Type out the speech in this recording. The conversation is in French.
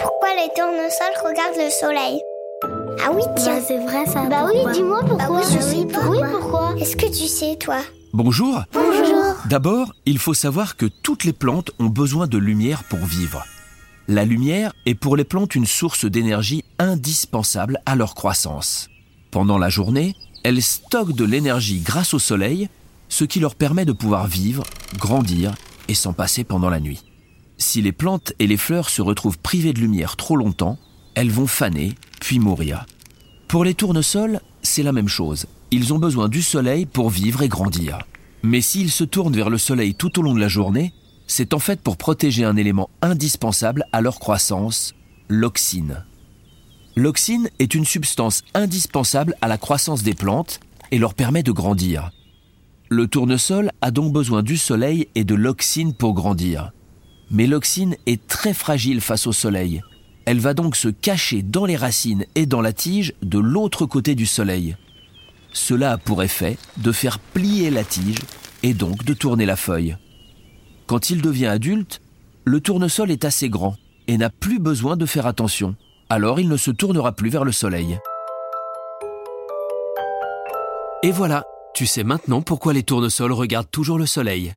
pourquoi les tournesols regardent le soleil? Ah oui, tiens. Bah, c'est vrai ça. Bah oui, pourquoi? dis-moi pourquoi. Bah oui, je sais pas. Oui, pourquoi? Est-ce que tu sais, toi? Bonjour Bonjour. D'abord, il faut savoir que toutes les plantes ont besoin de lumière pour vivre. La lumière est pour les plantes une source d'énergie indispensable à leur croissance. Pendant la journée, elles stockent de l'énergie grâce au soleil, ce qui leur permet de pouvoir vivre, grandir et s'en passer pendant la nuit. Si les plantes et les fleurs se retrouvent privées de lumière trop longtemps, elles vont faner, puis mourir. Pour les tournesols, c'est la même chose. Ils ont besoin du soleil pour vivre et grandir. Mais s'ils se tournent vers le soleil tout au long de la journée, c'est en fait pour protéger un élément indispensable à leur croissance, l'oxyne. L'oxyne est une substance indispensable à la croissance des plantes et leur permet de grandir. Le tournesol a donc besoin du soleil et de l'oxyne pour grandir. Mais l'oxyne est très fragile face au soleil. Elle va donc se cacher dans les racines et dans la tige de l'autre côté du soleil. Cela a pour effet de faire plier la tige et donc de tourner la feuille. Quand il devient adulte, le tournesol est assez grand et n'a plus besoin de faire attention. Alors il ne se tournera plus vers le soleil. Et voilà, tu sais maintenant pourquoi les tournesols regardent toujours le soleil.